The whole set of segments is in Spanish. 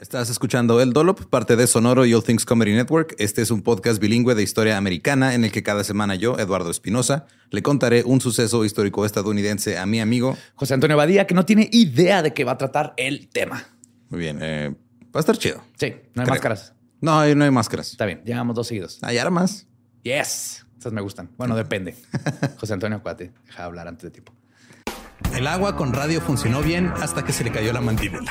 Estás escuchando El Dolop, parte de Sonoro y All Things Comedy Network. Este es un podcast bilingüe de historia americana en el que cada semana yo, Eduardo Espinosa, le contaré un suceso histórico estadounidense a mi amigo José Antonio Badía, que no tiene idea de qué va a tratar el tema. Muy bien, eh, va a estar chido. Sí, no hay Creo. máscaras. No, no hay máscaras. Está bien, llegamos dos seguidos. Ah, ya era más. Yes. Esas me gustan. Bueno, depende. José Antonio Cuate, deja de hablar antes de tiempo. El agua con radio funcionó bien hasta que se le cayó la mandíbula.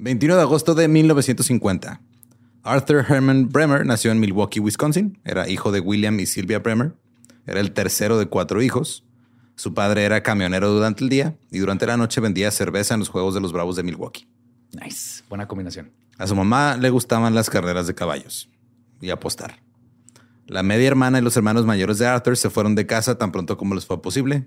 21 de agosto de 1950. Arthur Herman Bremer nació en Milwaukee, Wisconsin. Era hijo de William y Sylvia Bremer. Era el tercero de cuatro hijos. Su padre era camionero durante el día y durante la noche vendía cerveza en los Juegos de los Bravos de Milwaukee. Nice. Buena combinación. A su mamá le gustaban las carreras de caballos y apostar. La media hermana y los hermanos mayores de Arthur se fueron de casa tan pronto como les fue posible.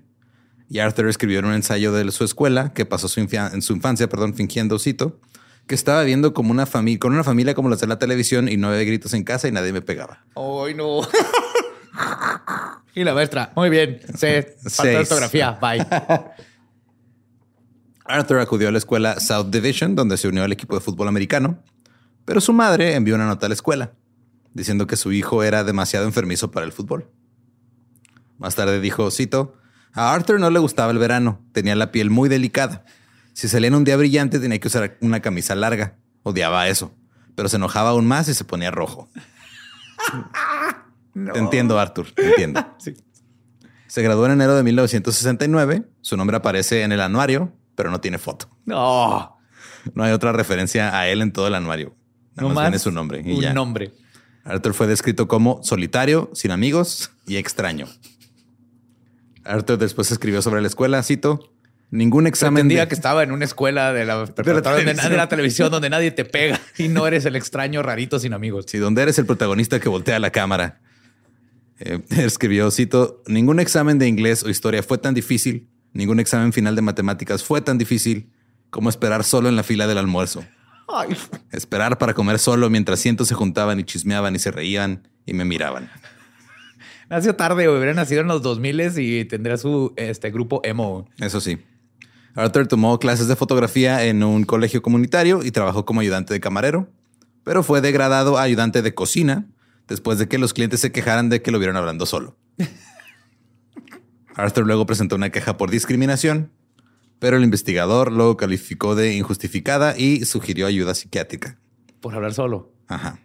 Y Arthur escribió en un ensayo de su escuela que pasó su en su infancia perdón, fingiendo, cito, que estaba viendo como una familia, con una familia como las de la televisión y no había gritos en casa y nadie me pegaba. Ay, no. y la maestra. Muy bien. Sí. Falta de ortografía. Bye. Arthur acudió a la escuela South Division, donde se unió al equipo de fútbol americano, pero su madre envió una nota a la escuela diciendo que su hijo era demasiado enfermizo para el fútbol. Más tarde dijo, cito, a Arthur no le gustaba el verano, tenía la piel muy delicada. Si salía en un día brillante tenía que usar una camisa larga. Odiaba eso, pero se enojaba aún más y se ponía rojo. Te entiendo, Arthur. Te entiendo. Se graduó en enero de 1969. Su nombre aparece en el anuario, pero no tiene foto. No. No hay otra referencia a él en todo el anuario. Nada No más viene su nombre. y un ya. nombre. Arthur fue descrito como solitario, sin amigos y extraño. Arthur después escribió sobre la escuela, cito, ningún examen entendía de... que estaba en una escuela de la, donde- de la televisión donde nadie te pega y no eres el extraño rarito sin amigos. Sí, donde eres el protagonista que voltea la cámara. Eh, escribió, cito, ningún examen de inglés o historia fue tan difícil, ningún examen final de matemáticas fue tan difícil como esperar solo en la fila del almuerzo. Ay, Esperar para comer solo mientras cientos se juntaban y chismeaban y se reían y me miraban. nació tarde. Hubiera nacido en los 2000 y tendría su este, grupo emo. Eso sí. Arthur tomó clases de fotografía en un colegio comunitario y trabajó como ayudante de camarero, pero fue degradado a ayudante de cocina después de que los clientes se quejaran de que lo vieron hablando solo. Arthur luego presentó una queja por discriminación, pero el investigador lo calificó de injustificada y sugirió ayuda psiquiátrica. Por hablar solo. Ajá.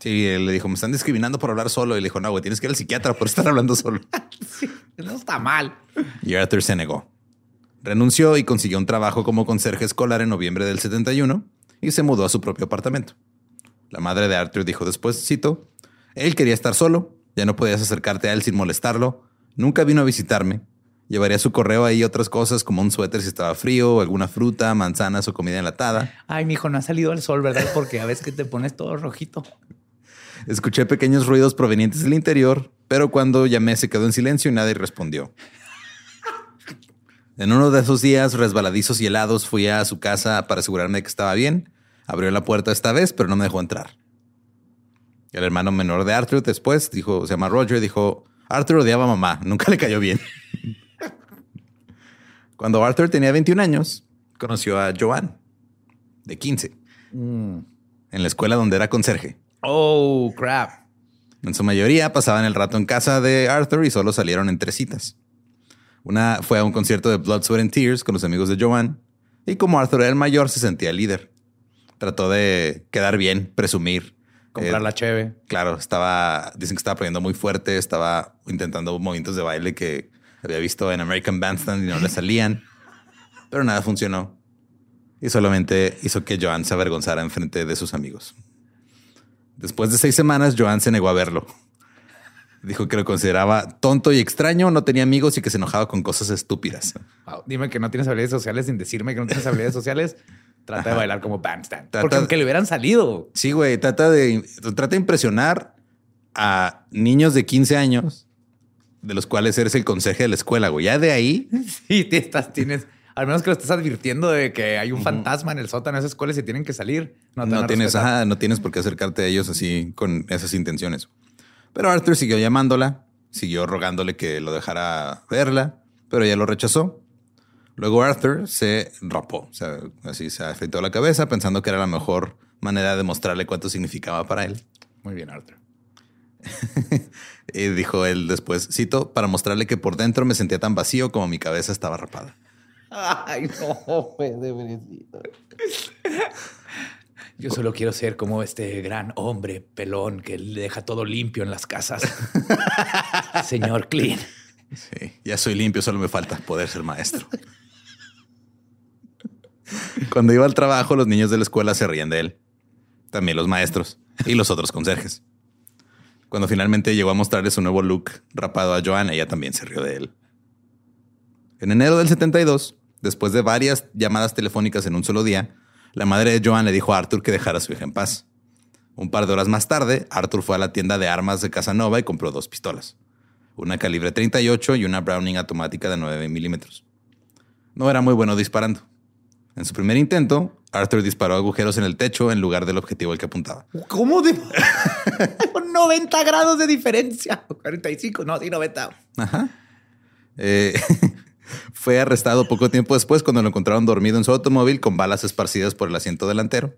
Sí, él le dijo, me están discriminando por hablar solo. Y le dijo, no, güey, tienes que ir al psiquiatra por estar hablando solo. No está mal. Y Arthur se negó. Renunció y consiguió un trabajo como conserje escolar en noviembre del 71 y se mudó a su propio apartamento. La madre de Arthur dijo después, cito, él quería estar solo, ya no podías acercarte a él sin molestarlo, nunca vino a visitarme, llevaría su correo ahí otras cosas como un suéter si estaba frío, alguna fruta, manzanas o comida enlatada. Ay, mijo, no ha salido el sol, ¿verdad? Porque a veces que te pones todo rojito. Escuché pequeños ruidos provenientes del interior, pero cuando llamé se quedó en silencio y nadie respondió. En uno de esos días resbaladizos y helados fui a su casa para asegurarme de que estaba bien. Abrió la puerta esta vez, pero no me dejó entrar. El hermano menor de Arthur después dijo, se llama Roger, dijo, Arthur odiaba a mamá, nunca le cayó bien. Cuando Arthur tenía 21 años, conoció a Joan, de 15, en la escuela donde era conserje. Oh, crap. En su mayoría pasaban el rato en casa de Arthur y solo salieron en tres citas. Una fue a un concierto de Blood, Sweat and Tears con los amigos de Joan. Y como Arthur era el mayor, se sentía líder. Trató de quedar bien, presumir. Comprar Eh, la cheve. Claro, estaba, dicen que estaba poniendo muy fuerte, estaba intentando movimientos de baile que había visto en American Bandstand y no le salían. Pero nada funcionó. Y solamente hizo que Joan se avergonzara en frente de sus amigos. Después de seis semanas, Joan se negó a verlo. Dijo que lo consideraba tonto y extraño, no tenía amigos y que se enojaba con cosas estúpidas. Wow, Dime que no tienes habilidades sociales sin decirme que no tienes habilidades sociales. Trata de bailar como bandstand. Trata Porque aunque le hubieran salido. Sí, güey, trata de, trata de impresionar a niños de 15 años, de los cuales eres el conserje de la escuela, güey. Ya de ahí, Sí, te estás, tienes, al menos que lo estés advirtiendo de que hay un fantasma en el sótano de esa escuela y se tienen que salir. No, tienes, ajá, no tienes por qué acercarte a ellos así con esas intenciones. Pero Arthur siguió llamándola, siguió rogándole que lo dejara verla, pero ella lo rechazó. Luego Arthur se rapó, o sea, así se afeitó la cabeza pensando que era la mejor manera de mostrarle cuánto significaba para él. Muy bien, Arthur. Y dijo él después, cito, para mostrarle que por dentro me sentía tan vacío como mi cabeza estaba rapada. Ay, no, Yo solo quiero ser como este gran hombre pelón que le deja todo limpio en las casas. Señor Clean. Sí, ya soy limpio, solo me falta poder ser maestro. Cuando iba al trabajo, los niños de la escuela se rían de él. También los maestros y los otros conserjes. Cuando finalmente llegó a mostrarle su nuevo look rapado a Joan, ella también se rió de él. En enero del 72, después de varias llamadas telefónicas en un solo día, la madre de Joan le dijo a Arthur que dejara a su hija en paz. Un par de horas más tarde, Arthur fue a la tienda de armas de Casanova y compró dos pistolas una calibre 38 y una Browning automática de 9 milímetros. No era muy bueno disparando. En su primer intento, Arthur disparó agujeros en el techo en lugar del objetivo al que apuntaba. ¿Cómo de 90 grados de diferencia? 45, no, sí, 90. Ajá. Eh, fue arrestado poco tiempo después cuando lo encontraron dormido en su automóvil con balas esparcidas por el asiento delantero.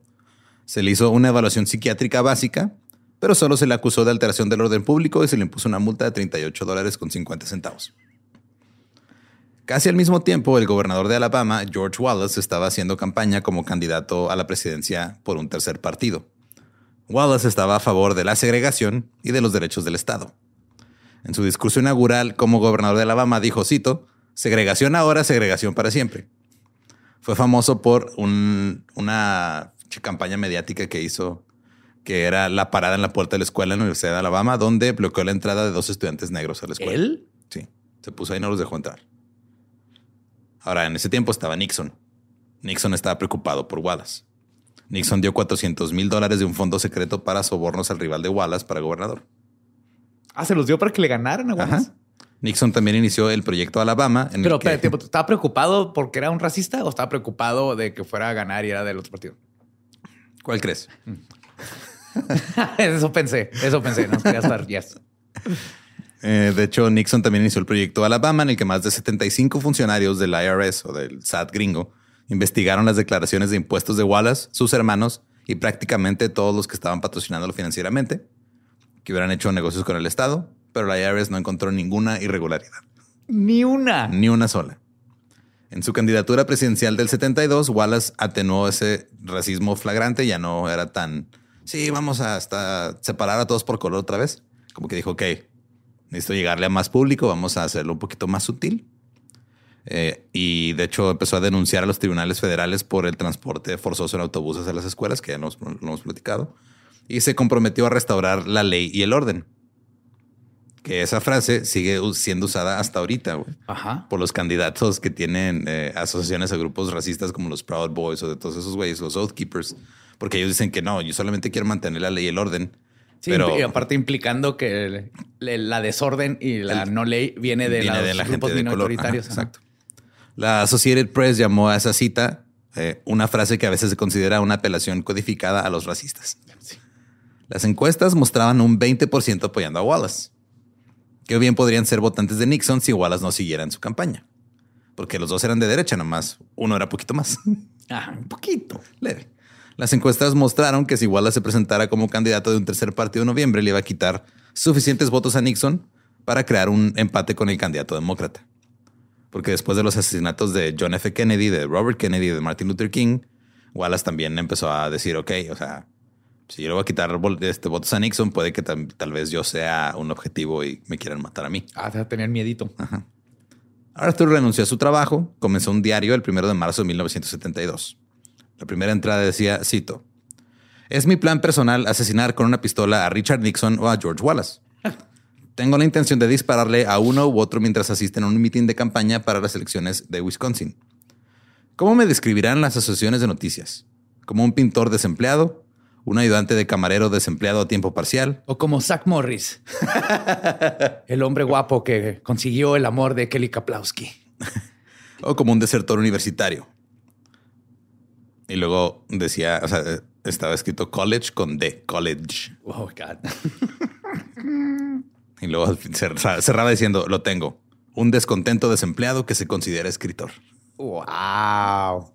Se le hizo una evaluación psiquiátrica básica, pero solo se le acusó de alteración del orden público y se le impuso una multa de 38 dólares con 50 centavos. Casi al mismo tiempo, el gobernador de Alabama, George Wallace, estaba haciendo campaña como candidato a la presidencia por un tercer partido. Wallace estaba a favor de la segregación y de los derechos del Estado. En su discurso inaugural como gobernador de Alabama dijo, cito, segregación ahora, segregación para siempre. Fue famoso por una campaña mediática que hizo, que era la parada en la puerta de la escuela en la Universidad de Alabama, donde bloqueó la entrada de dos estudiantes negros a la escuela. ¿Él? Sí, se puso ahí y no los dejó entrar. Ahora, en ese tiempo estaba Nixon. Nixon estaba preocupado por Wallace. Nixon dio 400 mil dólares de un fondo secreto para sobornos al rival de Wallace para gobernador. Ah, se los dio para que le ganaran a Wallace. Nixon también inició el proyecto Alabama. En Pero el que... espérate, ¿estaba preocupado porque era un racista o estaba preocupado de que fuera a ganar y era del otro partido? ¿Cuál crees? eso pensé, eso pensé, no quería estar, yes. Eh, de hecho, Nixon también inició el proyecto Alabama, en el que más de 75 funcionarios del IRS o del SAT gringo investigaron las declaraciones de impuestos de Wallace, sus hermanos y prácticamente todos los que estaban patrocinándolo financieramente, que hubieran hecho negocios con el Estado, pero la IRS no encontró ninguna irregularidad. Ni una. Ni una sola. En su candidatura presidencial del 72, Wallace atenuó ese racismo flagrante, ya no era tan, sí, vamos a hasta separar a todos por color otra vez. Como que dijo, ok, necesito llegarle a más público, vamos a hacerlo un poquito más sutil. Eh, y de hecho empezó a denunciar a los tribunales federales por el transporte forzoso en autobuses a las escuelas, que ya nos, lo hemos platicado, y se comprometió a restaurar la ley y el orden. Que esa frase sigue siendo usada hasta ahorita por los candidatos que tienen eh, asociaciones a grupos racistas como los Proud Boys o de todos esos güeyes, los Oath Keepers, porque ellos dicen que no, yo solamente quiero mantener la ley y el orden. Sí, pero y aparte implicando que la desorden y la no ley viene de, viene los de la grupos gente minoritarios. Ajá, exacto. La Associated Press llamó a esa cita eh, una frase que a veces se considera una apelación codificada a los racistas. Las encuestas mostraban un 20% apoyando a Wallace, que bien podrían ser votantes de Nixon si Wallace no siguiera en su campaña, porque los dos eran de derecha nomás, uno era poquito más. Ah, un poquito. Leve. Las encuestas mostraron que si Wallace se presentara como candidato de un tercer partido en noviembre, le iba a quitar suficientes votos a Nixon para crear un empate con el candidato demócrata porque después de los asesinatos de John F. Kennedy, de Robert Kennedy y de Martin Luther King, Wallace también empezó a decir, ok, o sea, si yo le voy a quitar este, votos a Nixon, puede que tal, vez yo sea un objetivo y me quieran matar a mí. Ah, de tener miedito. Arthur renunció a su trabajo, comenzó un diario el primero de marzo de 1972. La primera entrada decía, cito, es mi plan personal asesinar con una pistola a Richard Nixon o a George Wallace. Tengo la intención de dispararle a uno u otro mientras asisten a un mitin de campaña para las elecciones de Wisconsin. ¿Cómo me describirán las asociaciones de noticias? ¿Como un pintor desempleado? ¿Un ayudante de camarero desempleado a tiempo parcial? O como Zach Morris, el hombre guapo que consiguió el amor de Kelly Kaplowski. o como un desertor universitario. Y luego decía, o sea, estaba escrito college con D, college. Oh, God. Y luego cerraba diciendo, lo tengo. Un descontento desempleado que se considera escritor. Wow.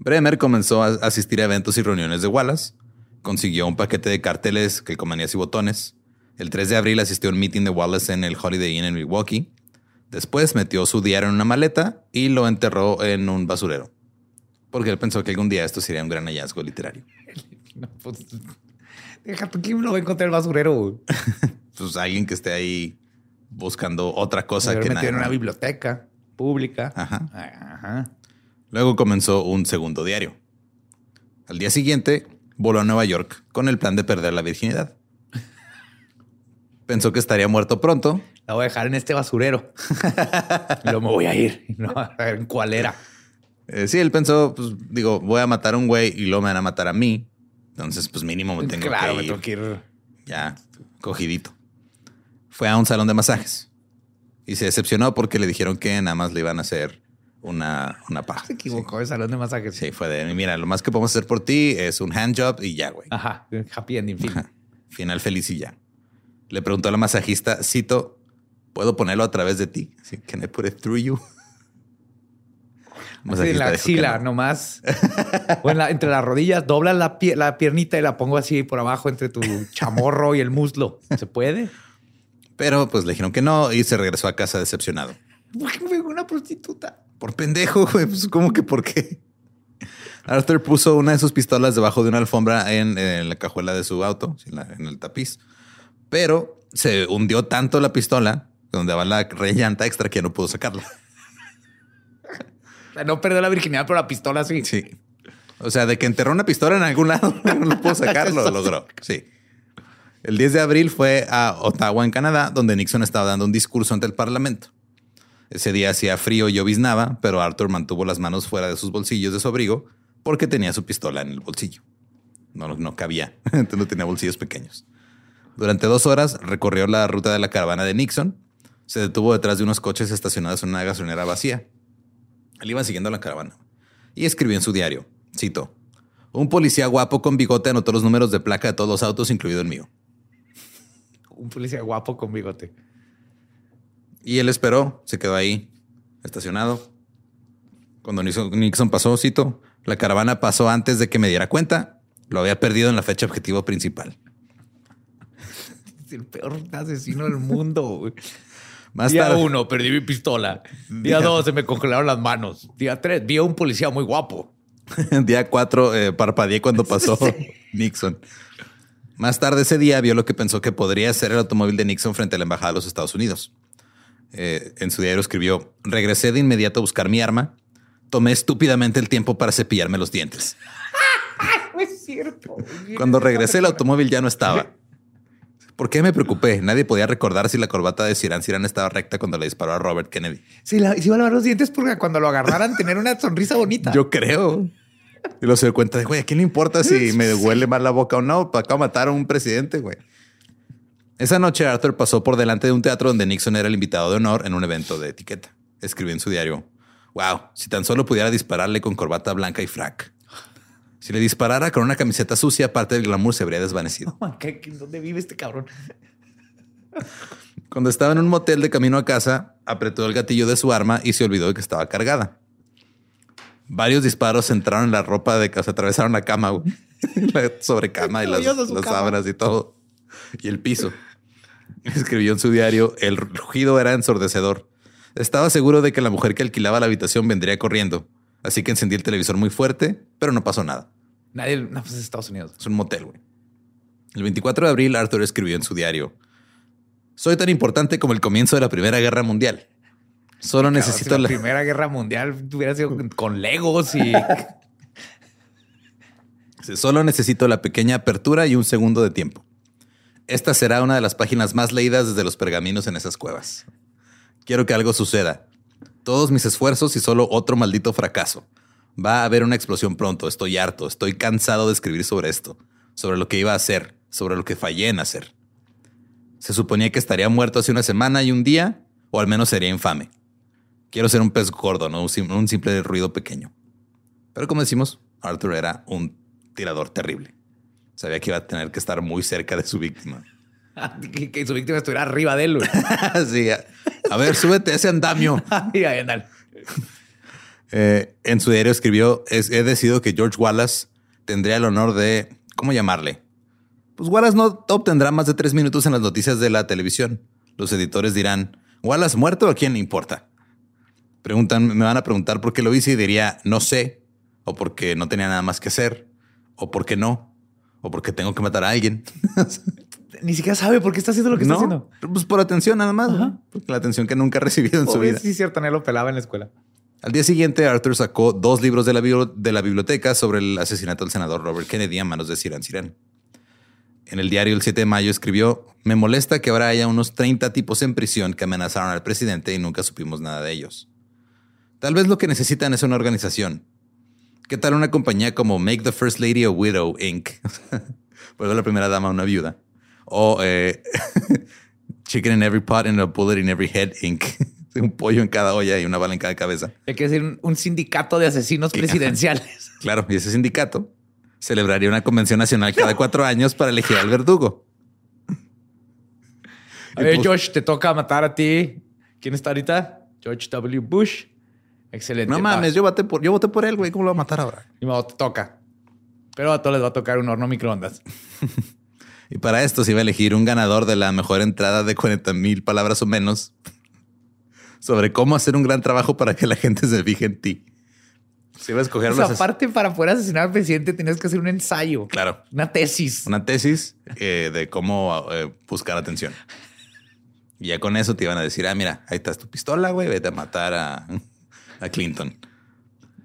Bremer comenzó a asistir a eventos y reuniones de Wallace. Consiguió un paquete de carteles, que comanías y botones. El 3 de abril asistió a un meeting de Wallace en el Holiday Inn en Milwaukee. Después metió su diario en una maleta y lo enterró en un basurero. Porque él pensó que algún día esto sería un gran hallazgo literario. No, pues, deja, ¿quién lo va a encontrar el basurero? pues alguien que esté ahí buscando otra cosa que nada. en una biblioteca pública. Ajá. Luego comenzó un segundo diario. Al día siguiente voló a Nueva York con el plan de perder la virginidad. Pensó que estaría muerto pronto. La voy a dejar en este basurero. Luego me voy a ir. No, a ver en cuál era. Eh, sí, él pensó, pues digo, voy a matar a un güey y luego me van a matar a mí. Entonces, pues mínimo me tengo claro, que me ir. tengo que ir. Ya, cogidito fue a un salón de masajes y se decepcionó porque le dijeron que nada más le iban a hacer una, una paja. Se equivocó el salón de masajes. Sí, fue de, mira, lo más que podemos hacer por ti es un hand job y ya, güey. Ajá, happy ending, fin. Final feliz y ya. Le preguntó a la masajista, cito, ¿puedo ponerlo a través de ti? Sí, can I put it through you? Así en la axila, nomás. o entre las rodillas, dobla la, la piernita y la pongo así por abajo entre tu chamorro y el muslo. ¿Se puede? Pero pues le dijeron que no y se regresó a casa decepcionado. ¿Por qué me una prostituta? Por pendejo, güey. Pues, ¿cómo que por qué? Arthur puso una de sus pistolas debajo de una alfombra en, en la cajuela de su auto, en, la- en el tapiz. Pero se hundió tanto la pistola, donde va la llanta extra, que ya no pudo sacarla. O sea, no perdió la virginidad, pero la pistola sí. Sí. O sea, de que enterró una pistola en algún lado, no pudo sacar, lo logró. Sí. El 10 de abril fue a Ottawa, en Canadá, donde Nixon estaba dando un discurso ante el Parlamento. Ese día hacía frío y lloviznaba, pero Arthur mantuvo las manos fuera de sus bolsillos de su abrigo porque tenía su pistola en el bolsillo. No, no, cabía, entonces no tenía bolsillos pequeños. Durante dos horas recorrió la ruta de la caravana de Nixon. Se detuvo detrás de unos coches estacionados en una gasolinera vacía. Él iba siguiendo la caravana y escribió en su diario, cito, un policía guapo con bigote anotó los números de placa de todos los autos, incluido el mío. Un policía guapo con bigote. Y él esperó, se quedó ahí, estacionado. Cuando Nixon, pasó, cito, la caravana pasó antes de que me diera cuenta. Lo había perdido en la fecha objetivo principal. Es el peor asesino del mundo. güey. Más Día tarde, uno, perdí mi pistola. Día Día- dos, se me congelaron las manos. Día tres, vi a un policía muy guapo. día cuatro, eh, parpadeé cuando pasó Nixon. Más tarde ese día vio lo que pensó que podría ser el automóvil de Nixon frente a la embajada de los Estados Unidos. Eh, en su diario escribió: Regresé de inmediato a buscar mi arma. Tomé estúpidamente el tiempo para cepillarme los dientes. No es cierto. Cuando regresé, el automóvil ya no estaba. ¿Por qué me preocupé? Nadie podía recordar si la corbata de Siran Siran estaba recta cuando le disparó a Robert Kennedy. La, se iba a lavar los dientes porque cuando lo agarraran tener una sonrisa bonita. Yo creo. Y lo se dio cuenta de, güey, ¿a quién le importa si me huele mal la boca o no? Para acá matar a un presidente, güey. Esa noche Arthur pasó por delante de un teatro donde Nixon era el invitado de honor en un evento de etiqueta. Escribió en su diario, wow, si tan solo pudiera dispararle con corbata blanca y frac. Si le disparara con una camiseta sucia, parte del glamour se habría desvanecido. ¿Qué- qué- ¿Dónde vive este cabrón? Cuando estaba en un motel de camino a casa, apretó el gatillo de su arma y se olvidó de que estaba cargada. Varios disparos entraron en la ropa de casa, atravesaron la cama, güey. la sobrecama y las, las sábanas y todo. Y el piso. Escribió en su diario, el rugido era ensordecedor. Estaba seguro de que la mujer que alquilaba la habitación vendría corriendo. Así que encendí el televisor muy fuerte, pero no pasó nada. Nadie, no, pues es Estados Unidos. Es un motel, güey. El 24 de abril, Arthur escribió en su diario: Soy tan importante como el comienzo de la Primera Guerra Mundial. Solo necesito la. la Primera Guerra Mundial hubiera sido con Legos y Solo necesito la pequeña apertura y un segundo de tiempo. Esta será una de las páginas más leídas desde los pergaminos en esas cuevas. Quiero que algo suceda. Todos mis esfuerzos y solo otro maldito fracaso. Va a haber una explosión pronto. Estoy harto. Estoy cansado de escribir sobre esto, sobre lo que iba a hacer, sobre lo que fallé en hacer. Se suponía que estaría muerto hace una semana y un día, o al menos sería infame. Quiero ser un pez gordo, no un sim- un simple ruido pequeño. Pero como decimos, Arthur era un tirador terrible. Sabía que iba a tener que estar muy cerca de su víctima. que, que su víctima estuviera arriba de él. Sí, a, a ver, súbete a ese andamio. y ahí andan. Eh, en su diario escribió, "Es- he decidido que George Wallace tendría el honor de, ¿cómo llamarle? Pues Wallace no obtendrá más de tres minutos en las noticias de la televisión. Los editores dirán, ¿Wallace muerto o a quién le importa? Preguntan, me van a preguntar por qué lo hice y diría, no sé, o porque no tenía nada más que hacer, o porque no, o porque tengo que matar a alguien. Ni siquiera sabe por qué está haciendo lo que no, está haciendo. pues por atención nada más, Ajá. ¿no? porque la atención que nunca ha recibido en su vida. Sí, cierto, lo pelaba en la escuela. Al día siguiente, Arthur sacó dos libros de la, bibli- de la biblioteca sobre el asesinato del senador Robert Kennedy a manos de Siran Siran. En el diario el 7 de mayo escribió, me molesta que ahora haya unos 30 tipos en prisión que amenazaron al presidente y nunca supimos nada de ellos. Tal vez lo que necesitan es una organización. ¿Qué tal una compañía como Make the First Lady a Widow, Inc.? Vuelve la primera dama una viuda. O eh, Chicken in every pot and a bullet in every head, Inc. Un pollo en cada olla y una bala en cada cabeza. Hay que decir un, sindicato de asesinos presidenciales. Claro, y ese sindicato celebraría una convención nacional cada cuatro años para elegir al verdugo. A ver, pues- Josh, te toca matar a ti. ¿Quién está ahorita? George W. Bush. Excelente. No mames, yo voté por, yo voté por él, güey. ¿Cómo lo va a matar ahora? Y te toca. Pero a todos les va a tocar un horno microondas. Y para esto se iba a elegir un ganador de la mejor entrada de 40 mil palabras o menos sobre cómo hacer un gran trabajo para que la gente se fije en ti. Si iba a escoger O sea, los- aparte, para poder asesinar al presidente tenías que hacer un ensayo. Claro. Una tesis. Una tesis eh, de cómo eh, buscar atención. Y ya con eso te iban a decir, ah, mira, ahí está tu pistola, güey, vete a matar a, a Clinton.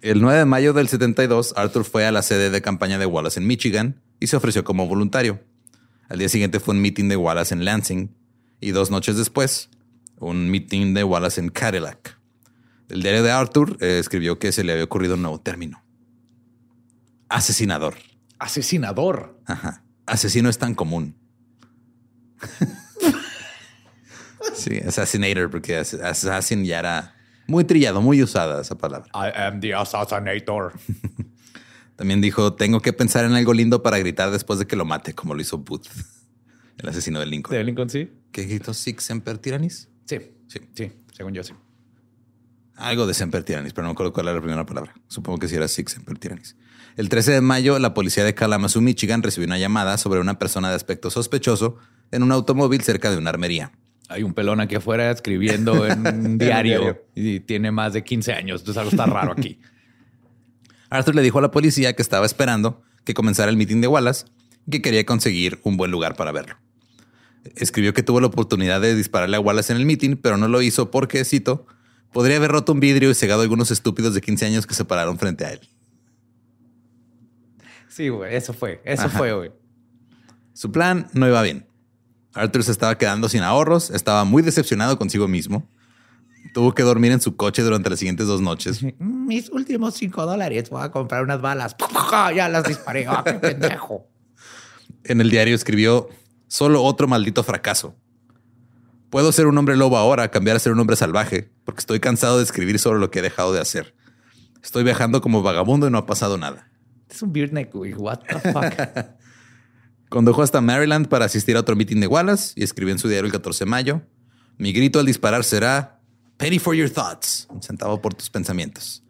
El 9 de mayo del 72, Arthur fue a la sede de campaña de Wallace en Michigan y se ofreció como voluntario. Al día siguiente fue un meeting de Wallace en Lansing y dos noches después, un meeting de Wallace en Cadillac. El diario de Arthur eh, escribió que se le había ocurrido un nuevo término. Asesinador. Asesinador. Ajá. Asesino es tan común. sí, assassinator, porque as- assassin ya era muy trillado, muy usada esa palabra. I am the assassinator. También dijo, tengo que pensar en algo lindo para gritar después de que lo mate, como lo hizo Booth, el asesino de Lincoln. ¿De Lincoln sí? ¿Qué gritó Six Semper Tyrannis? Sí. Sí. Sí, según yo sí. Algo de Semper Tyrannis, pero no me acuerdo cuál era la primera palabra. Supongo que sí era Six Semper Tyrannis. El 13 de mayo, la policía de Kalamazoo, Michigan, recibió una llamada sobre una persona de aspecto sospechoso en un automóvil cerca de una armería. Hay un pelón aquí afuera escribiendo en un diario, y tiene más de 15 años. Entonces algo está raro aquí. Arthur le dijo a la policía que estaba esperando que comenzara el meeting de Wallace y que quería conseguir un buen lugar para verlo. Escribió que tuvo la oportunidad de dispararle a Wallace en el meeting, pero no lo hizo porque, cito, podría haber roto un vidrio y cegado a algunos estúpidos de 15 años que se pararon frente a él. Sí, güey, eso fue. Eso Ajá. fue, güey. Su plan no iba bien. Arthur se estaba quedando sin ahorros, estaba muy decepcionado consigo mismo. Tuvo que dormir en su coche durante las siguientes dos noches. Mis últimos 5 dólares. Voy a comprar unas balas. Ya las disparé. Ah, qué pendejo. En el diario escribió, solo otro maldito fracaso. Puedo ser un hombre lobo ahora, cambiar a ser un hombre salvaje, porque estoy cansado de escribir sobre lo que he dejado de hacer. Estoy viajando como vagabundo y no ha pasado nada. Es un beard neck, güey. What the fuck? Condujo hasta Maryland para asistir a otro meeting de Wallace y escribió en su diario el 14 de mayo, mi grito al disparar será, penny for your thoughts, un centavo por tus pensamientos.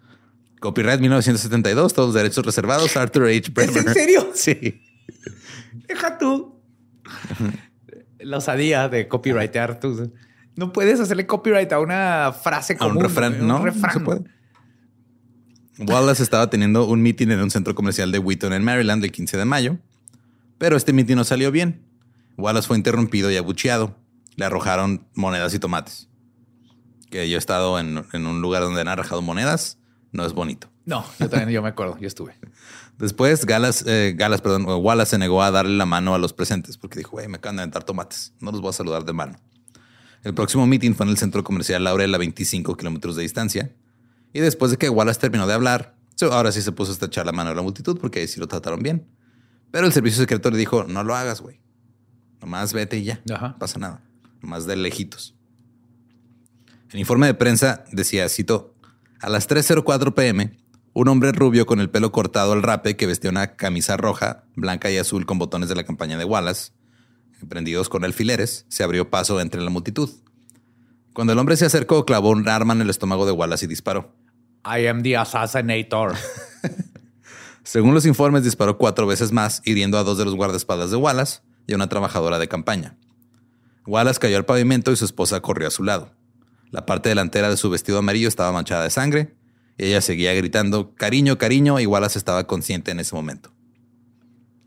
Copyright 1972, todos los derechos reservados, Arthur H. Bremer. en serio? Sí. Deja tú. La osadía de copyrightear. Tú. No puedes hacerle copyright a una frase A común. un refrán, güey, un no, no refrán. se puede. Wallace estaba teniendo un meeting en un centro comercial de Wheaton en Maryland el 15 de mayo, pero este meeting no salió bien. Wallace fue interrumpido y abucheado. Le arrojaron monedas y tomates. Que yo he estado en, en un lugar donde han arrojado monedas, no es bonito. No, yo también, yo me acuerdo. Yo estuve. Después, Galas, eh, Galas, perdón, Wallace se negó a darle la mano a los presentes porque dijo, güey, me acaban de aventar tomates. No los voy a saludar de mano. El próximo meeting fue en el centro comercial Laurel a 25 kilómetros de distancia. Y después de que Wallace terminó de hablar, ahora sí se puso a estrechar la mano a la multitud porque ahí sí lo trataron bien. Pero el servicio secreto le dijo, no lo hagas, güey. Nomás vete y ya. Ajá. No pasa nada. Nomás de lejitos. El informe de prensa decía, cito, a las 3.04 pm, un hombre rubio con el pelo cortado al rape que vestía una camisa roja, blanca y azul con botones de la campaña de Wallace, prendidos con alfileres, se abrió paso entre la multitud. Cuando el hombre se acercó, clavó un arma en el estómago de Wallace y disparó. I am the assassinator. Según los informes, disparó cuatro veces más, hiriendo a dos de los guardaespaldas de Wallace y a una trabajadora de campaña. Wallace cayó al pavimento y su esposa corrió a su lado. La parte delantera de su vestido amarillo estaba manchada de sangre y ella seguía gritando cariño, cariño y Wallace estaba consciente en ese momento.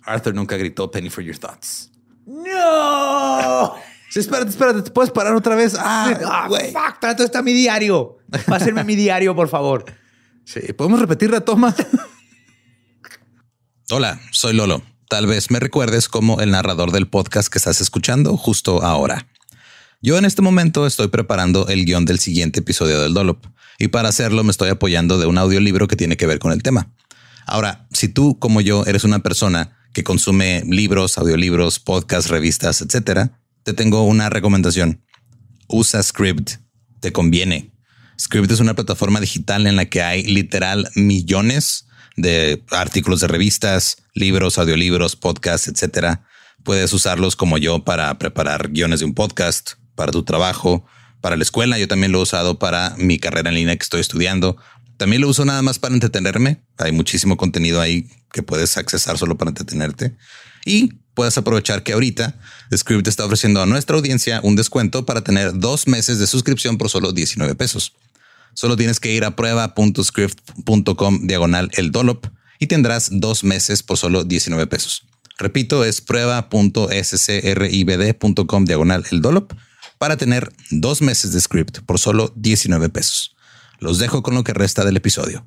Arthur nunca gritó Penny for your thoughts. ¡No! Sí, espérate, espérate, ¿te puedes parar otra vez? Ah, Ah, güey. fuck, trato está mi diario. Pásenme mi diario, por favor. Sí, ¿podemos repetir la toma? Hola, soy Lolo. Tal vez me recuerdes como el narrador del podcast que estás escuchando justo ahora. Yo en este momento estoy preparando el guion del siguiente episodio del Dolop y para hacerlo me estoy apoyando de un audiolibro que tiene que ver con el tema. Ahora, si tú como yo eres una persona que consume libros, audiolibros, podcasts, revistas, etcétera, te tengo una recomendación. Usa Script. Te conviene. Script es una plataforma digital en la que hay literal millones de artículos de revistas, libros, audiolibros, podcasts, etcétera. Puedes usarlos como yo para preparar guiones de un podcast, para tu trabajo, para la escuela. Yo también lo he usado para mi carrera en línea que estoy estudiando. También lo uso nada más para entretenerme. Hay muchísimo contenido ahí que puedes accesar solo para entretenerte. Y puedes aprovechar que ahorita Script está ofreciendo a nuestra audiencia un descuento para tener dos meses de suscripción por solo 19 pesos. Solo tienes que ir a prueba.script.com diagonal el dolop y tendrás dos meses por solo 19 pesos. Repito, es prueba.scribd.com diagonal el dolop para tener dos meses de script por solo 19 pesos. Los dejo con lo que resta del episodio.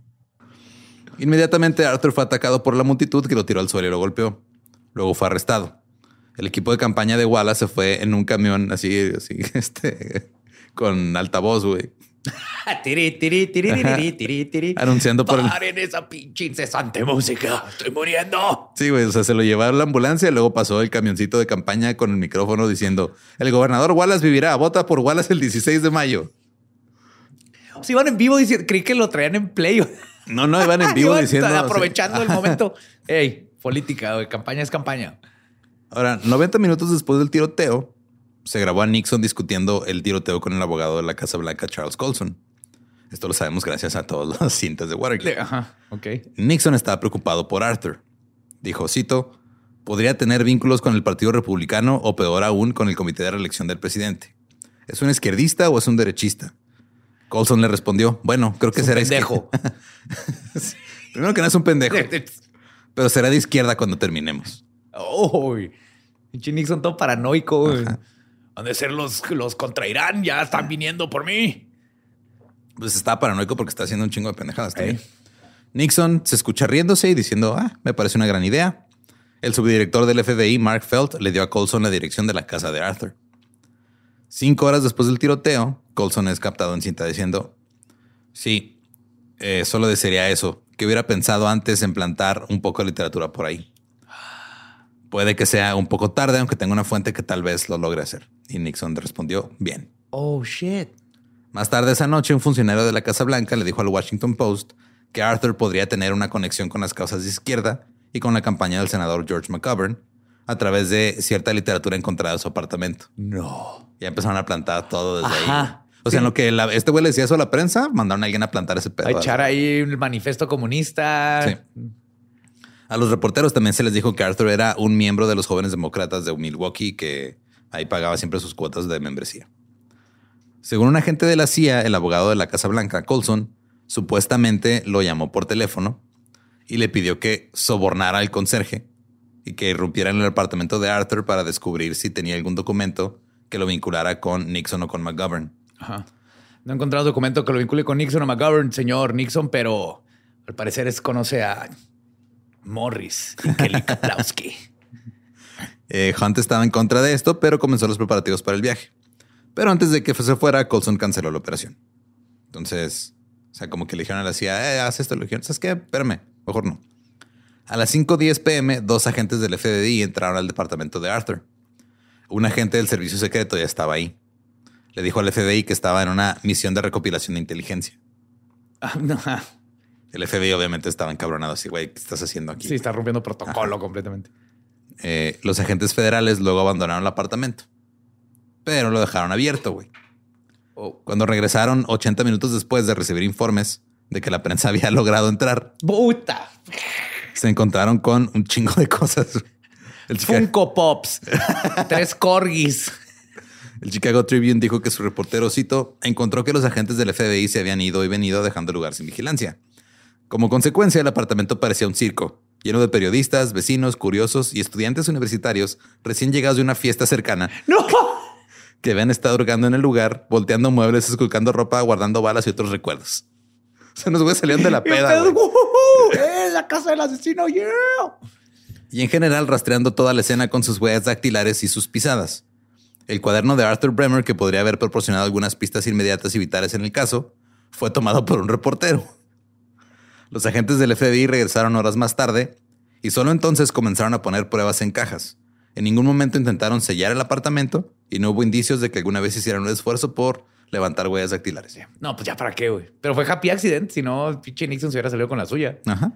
Inmediatamente Arthur fue atacado por la multitud que lo tiró al suelo y lo golpeó. Luego fue arrestado. El equipo de campaña de Wallace se fue en un camión así, así, este, con altavoz, güey. tiri, tiri, tiri, tiri, tiri, tiri. Anunciando por el- Paren esa pinche incesante música. Estoy muriendo. Sí, güey, o sea, se lo llevaron la ambulancia y luego pasó el camioncito de campaña con el micrófono diciendo, el gobernador Wallace vivirá, vota por Wallace el 16 de mayo. Si iban en vivo diciendo, creí que lo traían en play. No, no, iban en vivo Iban diciendo... Aprovechando el momento. Ey, política, güey, campaña es campaña. Ahora, 90 minutos después del tiroteo, se grabó a Nixon discutiendo el tiroteo con el abogado de la Casa Blanca, Charles Colson. Esto lo sabemos gracias a todas las cintas de Watergate. Ajá, ok. Nixon estaba preocupado por Arthur. Dijo, cito, podría tener vínculos con el Partido Republicano o peor aún con el Comité de Reelección del Presidente. ¿Es un izquierdista o es un derechista? Colson le respondió, bueno, creo que un será pendejo. Primero que no es un pendejo, pero será de izquierda cuando terminemos. Pinche Nixon todo paranoico. Han de ser los, los contra Irán, ya están viniendo por mí. Pues está paranoico porque está haciendo un chingo de pendejadas también. Nixon se escucha riéndose y diciendo, ah, me parece una gran idea. El subdirector del FBI, Mark Felt, le dio a Colson la dirección de la casa de Arthur. Cinco horas después del tiroteo, Colson es captado en cinta diciendo, sí, eh, solo desearía eso, que hubiera pensado antes en plantar un poco de literatura por ahí. Puede que sea un poco tarde, aunque tengo una fuente que tal vez lo logre hacer. Y Nixon respondió, bien. Oh, shit. Más tarde esa noche, un funcionario de la Casa Blanca le dijo al Washington Post que Arthur podría tener una conexión con las causas de izquierda y con la campaña del senador George McGovern a través de cierta literatura encontrada en su apartamento. No. Ya empezaron a plantar todo desde Ajá. ahí. O sea, en lo que la- este güey le decía eso a la prensa, mandaron a alguien a plantar ese pedo. A echar ahí el manifiesto comunista. Sí. A los reporteros también se les dijo que Arthur era un miembro de los jóvenes demócratas de Milwaukee que ahí pagaba siempre sus cuotas de membresía. Según un agente de la CIA, el abogado de la Casa Blanca, Colson, supuestamente lo llamó por teléfono y le pidió que sobornara al conserje y que irrumpiera en el apartamento de Arthur para descubrir si tenía algún documento que lo vinculara con Nixon o con McGovern. Ajá. No he encontrado documento que lo vincule con Nixon o McGovern, señor Nixon, pero al parecer es conoce a Morris y Kelly Kaplowski. Eh, Hunt estaba en contra de esto, pero comenzó los preparativos para el viaje. Pero antes de que se fuera, Colson canceló la operación. Entonces, o sea, como que le dijeron a la CIA, eh, haz esto. Le dijeron, ¿sabes qué? Espérame, mejor no. A las 5.10 pm, dos agentes del FBI entraron al departamento de Arthur. Un agente del servicio secreto ya estaba ahí. Le dijo al FBI que estaba en una misión de recopilación de inteligencia. Ah, no. El FBI obviamente estaba encabronado así, güey, ¿qué estás haciendo aquí? Sí, está rompiendo protocolo completamente. Eh, los agentes federales luego abandonaron el apartamento. Pero lo dejaron abierto, güey. Oh. Cuando regresaron 80 minutos después de recibir informes de que la prensa había logrado entrar, ¡Puta! se encontraron con un chingo de cosas. El, Funko Pops. Tres corgis. el Chicago Tribune dijo que su reportero, cito, encontró que los agentes del FBI se habían ido y venido dejando el lugar sin vigilancia. Como consecuencia, el apartamento parecía un circo, lleno de periodistas, vecinos, curiosos y estudiantes universitarios recién llegados de una fiesta cercana ¡No! que habían estado hurgando en el lugar, volteando muebles, esculcando ropa, guardando balas y otros recuerdos. Se nos güeyes salían de la ¡Qué peda. ¡Eh, la casa del asesino! ¡Yeah! Y en general rastreando toda la escena con sus huellas dactilares y sus pisadas. El cuaderno de Arthur Bremer, que podría haber proporcionado algunas pistas inmediatas y vitales en el caso, fue tomado por un reportero. Los agentes del FBI regresaron horas más tarde y solo entonces comenzaron a poner pruebas en cajas. En ningún momento intentaron sellar el apartamento y no hubo indicios de que alguna vez hicieran un esfuerzo por levantar huellas dactilares. No, pues ya para qué, güey. Pero fue happy accident, si no, pinche Nixon se hubiera salido con la suya. Ajá.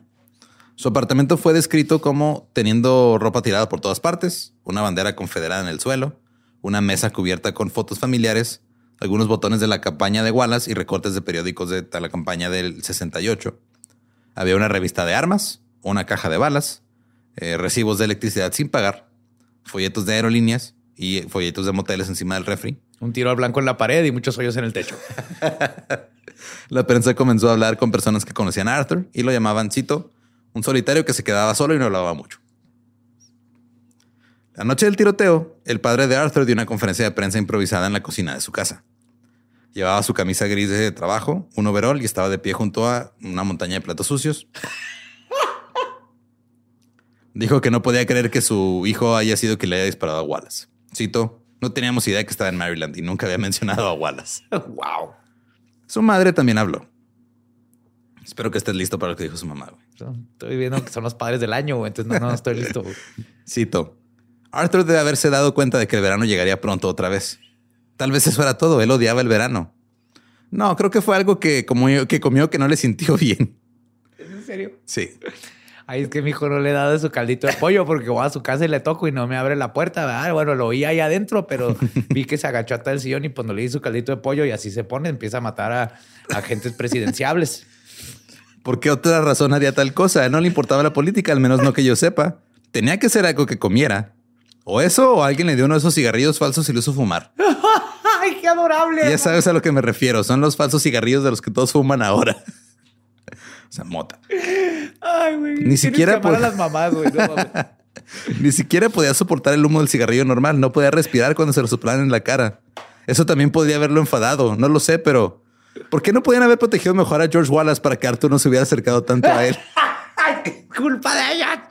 Su apartamento fue descrito como teniendo ropa tirada por todas partes, una bandera confederada en el suelo, una mesa cubierta con fotos familiares, algunos botones de la campaña de Wallace y recortes de periódicos de la campaña del 68. Había una revista de armas, una caja de balas, eh, recibos de electricidad sin pagar, folletos de aerolíneas y folletos de moteles encima del refri Un tiro al blanco en la pared y muchos hoyos en el techo. La prensa comenzó a hablar con personas que conocían a Arthur y lo llamaban, cito, un solitario que se quedaba solo y no hablaba mucho. La noche del tiroteo, el padre de Arthur dio una conferencia de prensa improvisada en la cocina de su casa. Llevaba su camisa gris de trabajo, un overol y estaba de pie junto a una montaña de platos sucios. Dijo que no podía creer que su hijo haya sido quien le haya disparado a Wallace. Cito, no teníamos idea que estaba en Maryland y nunca había mencionado a Wallace. wow. Su madre también habló. Espero que estés listo para lo que dijo su mamá. Estoy viendo que son los padres del año, entonces no, no estoy listo. Cito. Arthur debe haberse dado cuenta de que el verano llegaría pronto otra vez. Tal vez eso era todo. Él odiaba el verano. No, creo que fue algo que comió que, comió que no le sintió bien. ¿Es en serio? Sí. Ay, es que mi hijo no le he dado su caldito de pollo porque voy a su casa y le toco y no me abre la puerta. ¿verdad? Bueno, lo oí ahí adentro, pero vi que se agachó hasta el sillón y cuando le di su caldito de pollo y así se pone, empieza a matar a agentes presidenciables. ¿Por qué otra razón haría tal cosa? No le importaba la política, al menos no que yo sepa. Tenía que ser algo que comiera. O eso, o alguien le dio uno de esos cigarrillos falsos y lo hizo fumar. ¡Ay, qué adorable! Ya sabes a lo que me refiero. Son los falsos cigarrillos de los que todos fuman ahora. o sea, mota. Ay, güey. Ni siquiera por por- las mamás, güey. No mames. Ni siquiera podía soportar el humo del cigarrillo normal. No podía respirar cuando se lo soplaban en la cara. Eso también podría haberlo enfadado. No lo sé, pero ¿por qué no podían haber protegido mejor a George Wallace para que Arthur no se hubiera acercado tanto a él? Culpa de ella.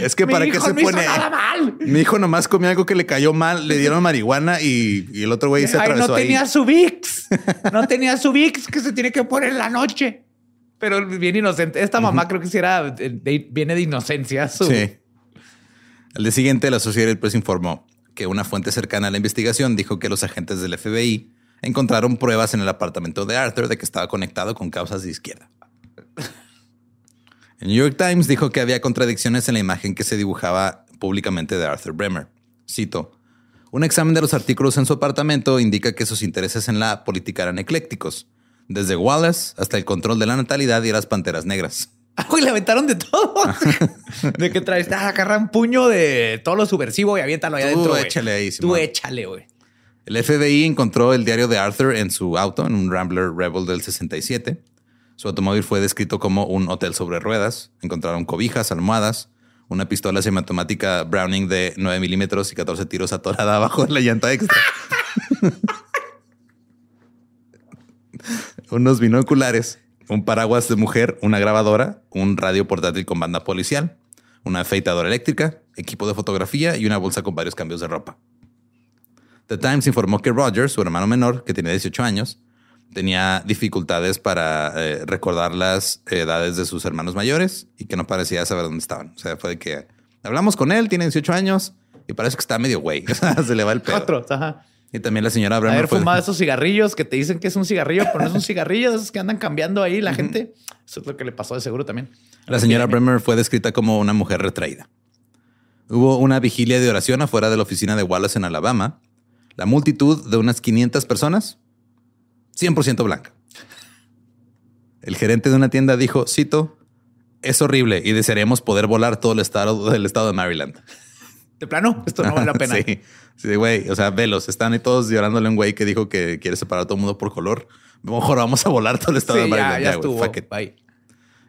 Es que Mi para qué se no hizo pone. nada mal. Mi hijo nomás comió algo que le cayó mal, le dieron marihuana y, y el otro güey se Ay, atravesó no ahí. tenía su VIX. No tenía su VIX que se tiene que poner en la noche. Pero bien inocente. Esta mamá creo que sí era, de- de- viene de inocencia. Su, Sí. Al día siguiente, la Associated Press informó que una fuente cercana a la investigación dijo que los agentes del FBI encontraron pruebas en el apartamento de Arthur de que estaba conectado con causas de izquierda. El New York Times dijo que había contradicciones en la imagen que se dibujaba públicamente de Arthur Bremer. Cito. Un examen de los artículos en su apartamento indica que sus intereses en la política eran eclécticos, desde Wallace hasta el control de la natalidad y las panteras negras. Ah, le aventaron de todo. de que traes, ah, agarra un puño de todo lo subversivo y aviéntalo ahí Tú adentro. échale ahí, Tú Simón. échale, güey. El FBI encontró el diario de Arthur en su auto, en un Rambler Rebel del 67. Su automóvil fue descrito como un hotel sobre ruedas. Encontraron cobijas, almohadas, una pistola semiautomática Browning de 9 milímetros y 14 tiros atorada abajo de la llanta extra. Unos binoculares, un paraguas de mujer, una grabadora, un radio portátil con banda policial, una afeitadora eléctrica, equipo de fotografía y una bolsa con varios cambios de ropa. The Times informó que Roger, su hermano menor, que tenía 18 años, tenía dificultades para eh, recordar las edades de sus hermanos mayores y que no parecía saber dónde estaban. O sea, fue de que hablamos con él, tiene 18 años y parece que está medio güey. O sea, se le va el pedo. Otro, ajá. Y también la señora Bremer Haber fue- fumado esos cigarrillos que te dicen que es un cigarrillo, pero no es un cigarrillo, de esos que andan cambiando ahí la gente. Eso es lo que le pasó de seguro también. La señora Bremer fue descrita como una mujer retraída. Hubo una vigilia de oración afuera de la oficina de Wallace en Alabama. La multitud de unas 500 personas, 100% blanca. El gerente de una tienda dijo, cito, es horrible y desearíamos poder volar todo el estado del estado de Maryland. De plano, esto no vale la pena. sí, sí, güey. O sea, velos, están ahí todos llorándole a un güey que dijo que quiere separar a todo el mundo por color. Mejor vamos a volar todo el estado Sí, de Maryland. ya estuvo. Bye.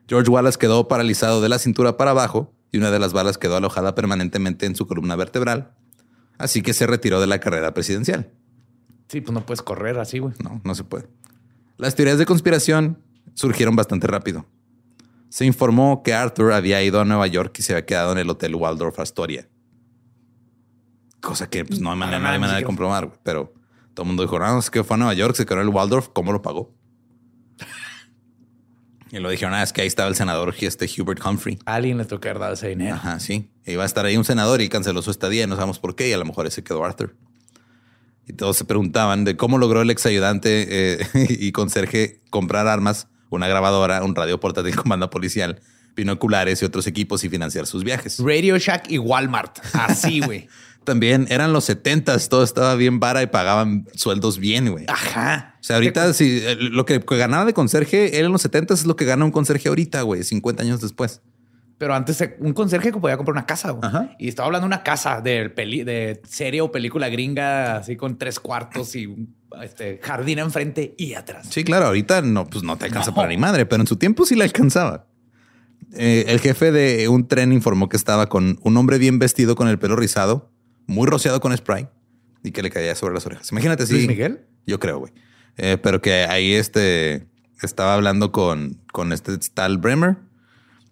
George Wallace quedó paralizado de la cintura para abajo y una de las balas quedó alojada permanentemente en su columna vertebral. Así que se retiró de la carrera presidencial. Sí, pues no puedes correr así, güey. No, no se puede. Las teorías de conspiración surgieron bastante rápido. Se informó que Arthur había ido a Nueva York y se había quedado en el Hotel Waldorf Astoria. Cosa que pues, no hay manera, no hay Ah, manera de comprobar, güey. pero todo el mundo dijo, no, es que fue a Nueva York, se quedó en el Waldorf, ¿cómo lo pagó? y lo dijeron, ah, es que ahí estaba el senador este Hubert Humphrey. A alguien le haber dado ese dinero. Ajá, sí. E Iba a estar ahí un senador y canceló su estadía y no sabemos por qué y a lo mejor ese quedó Arthur. Y todos se preguntaban de cómo logró el ex ayudante eh, y conserje comprar armas, una grabadora, un radio portátil con banda policial, binoculares y otros equipos y financiar sus viajes. Radio Shack y Walmart. Así, güey. También eran los 70 todo estaba bien vara y pagaban sueldos bien, güey. Ajá. O sea, ahorita si eh, lo que ganaba de conserje él en los 70 es lo que gana un conserje ahorita, güey, 50 años después. Pero antes un conserje que podía comprar una casa. güey. Ajá. Y estaba hablando de una casa de, peli de serie o película gringa, así con tres cuartos y un este, jardín enfrente y atrás. Sí, claro, ahorita no, pues no te alcanza No. para ni madre, pero en su tiempo sí le alcanzaba. Eh, el jefe de un tren informó que estaba con un hombre bien vestido con el pelo rizado, muy rociado con spray y que le caía sobre las orejas. Imagínate si. ¿Luis Miguel? Yo creo, güey. Eh, pero que ahí este estaba hablando con, con este tal Bremer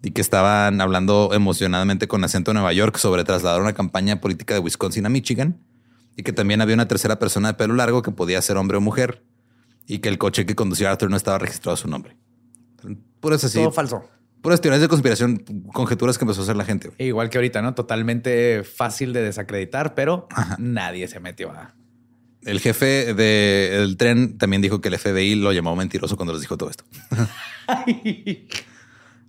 y que estaban hablando emocionadamente con acento de Nueva York sobre trasladar una campaña política de Wisconsin a Michigan y que también había una tercera persona de pelo largo que podía ser hombre o mujer y que el coche que conducía Arthur no estaba registrado a su nombre. Puras así, Todo falso. puras teorías de conspiración, conjeturas que empezó a hacer la gente. güey. Igual que ahorita, ¿no? Totalmente fácil de desacreditar, pero nadie se metió a... El jefe de- del tren también dijo que el FBI lo llamó mentiroso cuando les dijo todo esto.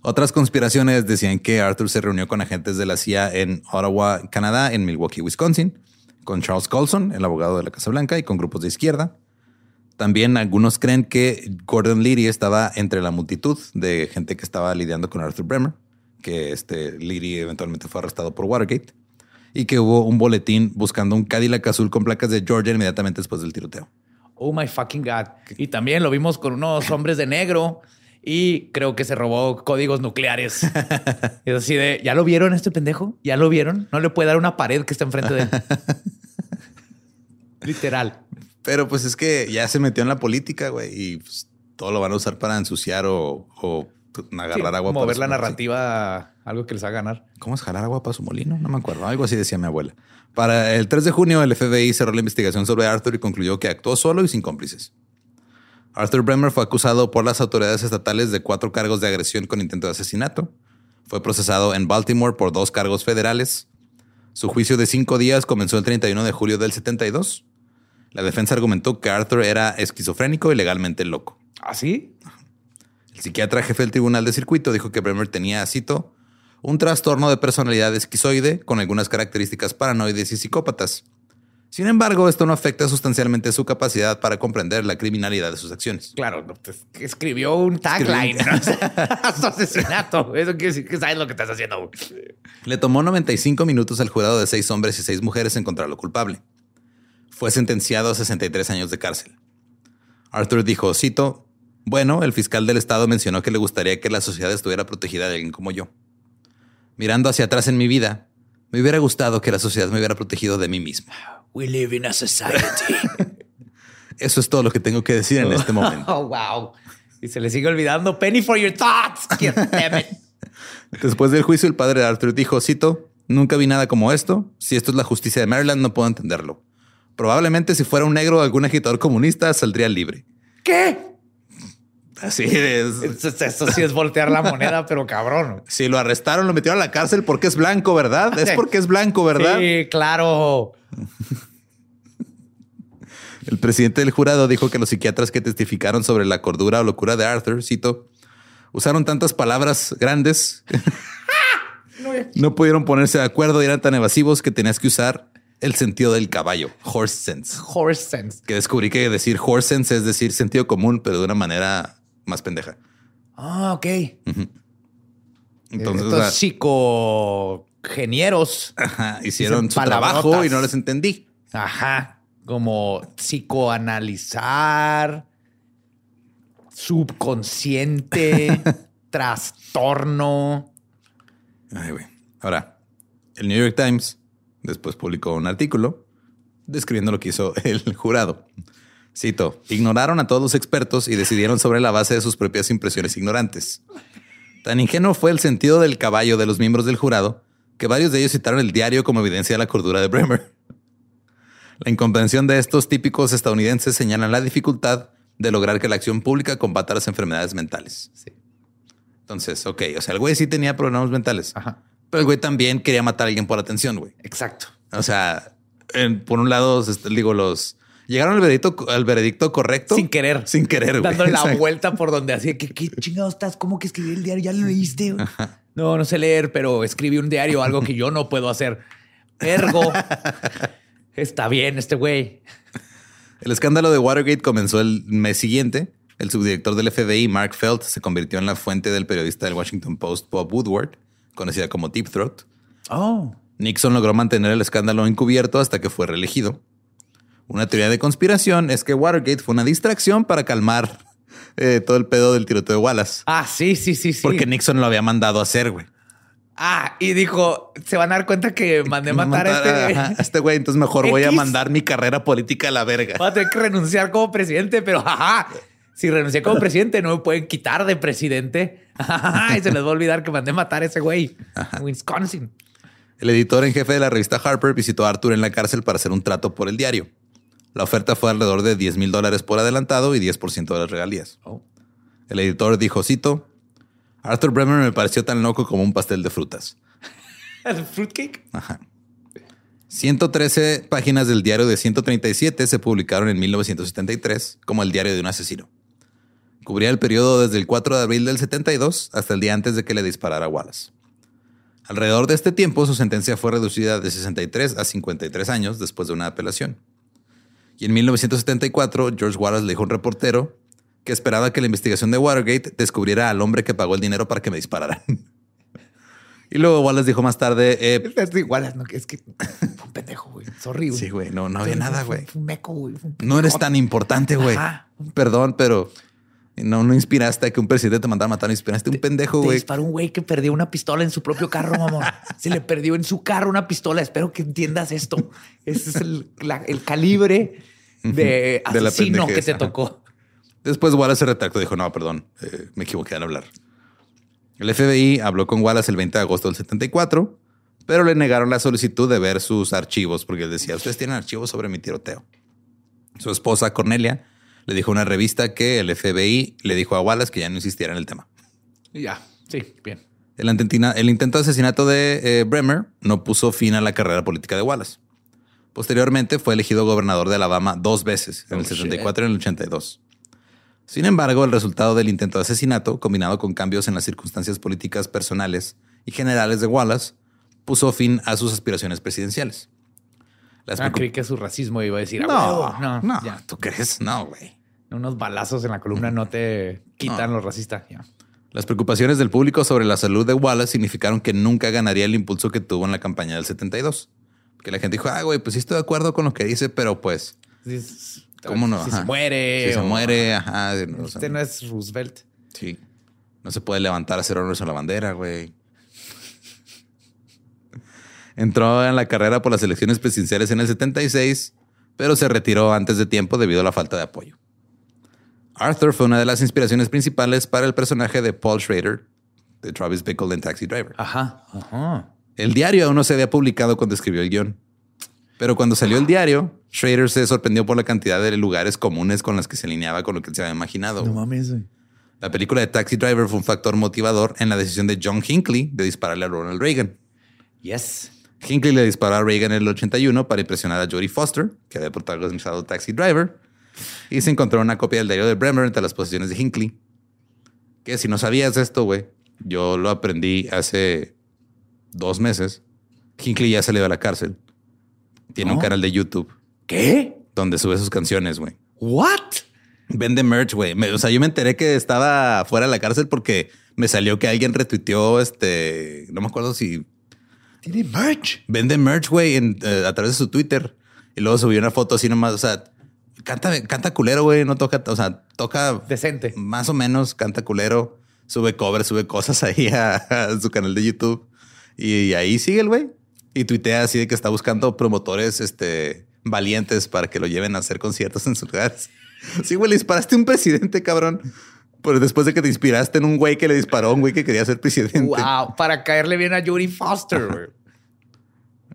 Otras conspiraciones decían que Arthur se reunió con agentes de la CIA en Ottawa, Canadá, en Milwaukee, Wisconsin, con Charles Colson, el abogado de la Casa Blanca, y con grupos de izquierda. También algunos creen que Gordon Leary estaba entre la multitud de gente que estaba lidiando con Arthur Bremer, que este Leary eventualmente fue arrestado por Watergate, y que hubo un boletín buscando un Cadillac azul con placas de Georgia inmediatamente después del tiroteo. Oh my fucking God. Y también lo vimos con unos hombres de negro y creo que se robó códigos nucleares. es así de, ¿ya lo vieron este pendejo? ¿Ya lo vieron? No le puede dar una pared que está enfrente de él. Literal. Pero pues es que ya se metió en la política, güey, y pues, todo lo van a usar para ensuciar o, o agarrar Sí, agua. para mover su- la narrativa a algo que les haga ganar. ¿Cómo es jalar agua para su molino? No me acuerdo. Algo así decía mi abuela. Para el 3 de junio, el FBI cerró la investigación sobre Arthur y concluyó que actuó solo y sin cómplices. Arthur Bremer fue acusado por las autoridades estatales de cuatro cargos de agresión con intento de asesinato. Fue procesado en Baltimore por dos cargos federales. Su juicio de cinco días comenzó el 31 de julio del 72. La defensa argumentó que Arthur era esquizofrénico y legalmente loco. ¿Así? El psiquiatra jefe del tribunal de circuito dijo que Bremer tenía, cito, un trastorno de personalidad esquizoide con algunas características paranoides y psicópatas. Sin embargo, esto no afecta sustancialmente su capacidad para comprender la criminalidad de sus acciones. Claro, pues, escribió un tagline. ¿no? Asesinato. Eso quiere decir que sabes lo que estás haciendo. Le tomó 95 minutos al jurado de seis hombres y seis mujeres encontrarlo culpable. Fue sentenciado a 63 años de cárcel. Arthur dijo, cito, bueno, el fiscal del estado mencionó que le gustaría que la sociedad estuviera protegida de alguien como yo. Mirando hacia atrás en mi vida, me hubiera gustado que la sociedad me hubiera protegido de mí mismo. We live in a society. Eso es todo lo que tengo que decir en este momento. Oh, wow. Y se le sigue olvidando. Penny for your thoughts. God damn it. Después del juicio, el padre de Arthur dijo, cito, nunca vi nada como esto. Si esto es la justicia de Maryland, no puedo entenderlo. Probablemente si fuera un negro o algún agitador comunista, saldría libre. ¿Qué? Así es. Eso sí es voltear la moneda, pero cabrón. Si lo arrestaron, lo metieron a la cárcel porque es blanco, ¿verdad? Es porque es blanco, ¿verdad? Sí, claro. El presidente del jurado dijo que los psiquiatras que testificaron sobre la cordura o locura de Arthur, cito, usaron tantas palabras grandes, no pudieron ponerse de acuerdo y eran tan evasivos que tenías que usar el sentido del caballo, horse sense. Horse sense. Que descubrí que decir horse sense es decir sentido común, pero de una manera más pendeja. Ah, ok. Entonces, o Estos sea, psicogenieros. ajá, hicieron su trabajo y no les entendí. Ajá. Como psicoanalizar, subconsciente, trastorno. Ay, güey. Ahora, el New York Times después publicó un artículo describiendo lo que hizo el jurado. Cito, ignoraron a todos los expertos y decidieron sobre la base de sus propias impresiones ignorantes. Tan ingenuo fue el sentido del caballo de los miembros del jurado que varios de ellos citaron el diario como evidencia de la cordura de Bremer. La incomprensión de estos típicos estadounidenses señala la dificultad de lograr que la acción pública combata las enfermedades mentales. Sí. Entonces, ok, o sea, el güey sí tenía problemas mentales. Ajá. Pero el güey también quería matar a alguien por atención, güey. Exacto. O sea, en- por un lado, digo, los llegaron al veredicto, al veredicto correcto Sin querer. sin querer. Dándole la Exacto. vuelta por donde así. ¿Qué, qué chingados estás? ¿Cómo que escribí el diario? ¿Ya lo leíste? No, no sé leer, pero escribí un diario, algo que yo no puedo hacer. Ergo, está bien este güey. El escándalo de Watergate comenzó el mes siguiente. El subdirector del FBI, Mark Felt, se convirtió en la fuente del periodista del Washington Post, Bob Woodward, conocida como Deep Throat. Oh. Nixon logró mantener el escándalo encubierto hasta que fue reelegido. Una teoría de conspiración es que Watergate fue una distracción para calmar eh, todo el pedo del tiroteo de Wallace. Ah, sí, sí, sí, sí. Porque Nixon lo había mandado a hacer, güey. Ah, y dijo, se van a dar cuenta que mandé matar, a este... Ajá, a este güey, entonces mejor voy a mandar mi carrera política a la verga. Voy a tener que renunciar como presidente, pero jaja, si renuncié como presidente, no me pueden quitar de presidente. y se les va a olvidar que mandé matar a ese güey. en Wisconsin. El editor en jefe de la revista Harper visitó a Arthur en la cárcel para hacer un trato por el diario. La oferta fue alrededor de 10 mil dólares por adelantado y 10% de las regalías. Oh. El editor dijo, cito, Arthur Bremer me pareció tan loco como un pastel de frutas. ¿El fruitcake? Ajá. 113 páginas del diario de 137 se publicaron en 1973 como el diario de un asesino. Cubría el periodo desde el 4 de abril del 72 hasta el día antes de que le disparara a Wallace. Alrededor de este tiempo, su sentencia fue reducida de 63 a 53 años después de una apelación. Y en 1974, George Wallace le dijo a un reportero que esperaba que la investigación de Watergate descubriera al hombre que pagó el dinero para que me dispararan. y luego Wallace dijo más tarde, eh, Es igual, no, es que fue un pendejo, güey. Sorry, güey. Sí, güey, no, no había nada, güey. Fue un meco, güey. No eres tan importante, güey. Perdón, pero no, no inspiraste a que un presidente te mandara a matar, inspiraste a un pendejo, güey. disparó un güey que perdió una pistola en su propio carro, mamón. Se le perdió en su carro una pistola. Espero que entiendas esto. Ese es el, la- el calibre de De asesino que pendejez, te tocó. Después Wallace se retractó y dijo, no, perdón, eh, me equivoqué al hablar. El FBI habló con Wallace el 20 de agosto del 74, pero le negaron la solicitud de ver sus archivos porque él decía, ustedes tienen archivos sobre mi tiroteo. Su esposa, Cornelia, le dijo a una revista que el FBI le dijo a Wallace que ya no insistiera en el tema. Ya, sí, bien. El, el intento de asesinato de eh, Bremer no puso fin a la carrera política de Wallace. Posteriormente fue elegido gobernador de Alabama dos veces, en Oh, el 74 y en el 82. Sin embargo, el resultado del intento de asesinato, combinado con cambios en las circunstancias políticas personales y generales de Wallace, puso fin a sus aspiraciones presidenciales. Las Ah, creí que su racismo iba a decir, "Ah, no, huevo". no, no. ¿tú crees? No, güey. Unos balazos en la columna no te quitan los racistas. Ya. Las preocupaciones del público sobre la salud de Wallace significaron que nunca ganaría el impulso que tuvo en la campaña del 72. Que la gente dijo, ah, güey, pues sí estoy de acuerdo con lo que dice, pero pues, ¿cómo no? Si Ajá. se muere. si se o- muere, ajá. no, o sea, Este no es Roosevelt. Sí. No se puede levantar a hacer honores a la bandera, güey. Entró en la carrera por las elecciones presidenciales en el 76, pero se retiró antes de tiempo debido a la falta de apoyo. Arthur fue una de las inspiraciones principales para el personaje de Paul Schrader, de Travis Bickle en Taxi Driver. Ajá. Ajá. El diario aún no se había publicado cuando escribió el guion. Pero cuando salió el diario, Schrader se sorprendió por la cantidad de lugares comunes con las que se alineaba con lo que él se había imaginado. No mames, güey. La película de Taxi Driver fue un factor motivador en la decisión de John Hinckley de dispararle a Ronald Reagan. Yes. Hinckley le disparó a Reagan en el 81 para impresionar a Jodie Foster, que había protagonizado Taxi Driver, y se encontró una copia del diario de Bremer entre las posiciones de Hinckley. Que si no sabías esto, güey, yo lo aprendí hace dos meses. Hinckley ya salió de la cárcel. Tiene un ¿No? canal de YouTube ¿Qué? donde sube sus canciones, güey. What? Vende merch, güey. O sea, yo me enteré que estaba fuera de la cárcel porque me salió que alguien retuiteó este. No me acuerdo si Tiene merch. vende merch, güey, en, eh, a través de su Twitter. Y luego subió una foto así nomás. O sea, canta, canta culero, güey. No toca, o sea, toca Decente. más o menos, canta culero. Sube covers, sube cosas ahí a, a su canal de YouTube. Y, ahí sigue el güey. Y tuitea así de que está buscando promotores este, valientes para que lo lleven a hacer conciertos en sus lugares. Sí, güey, le disparaste a un presidente, cabrón. Pero después de que te inspiraste en un güey que le disparó a un güey que quería ser presidente. Wow. Para caerle bien a Jodie Foster. güey.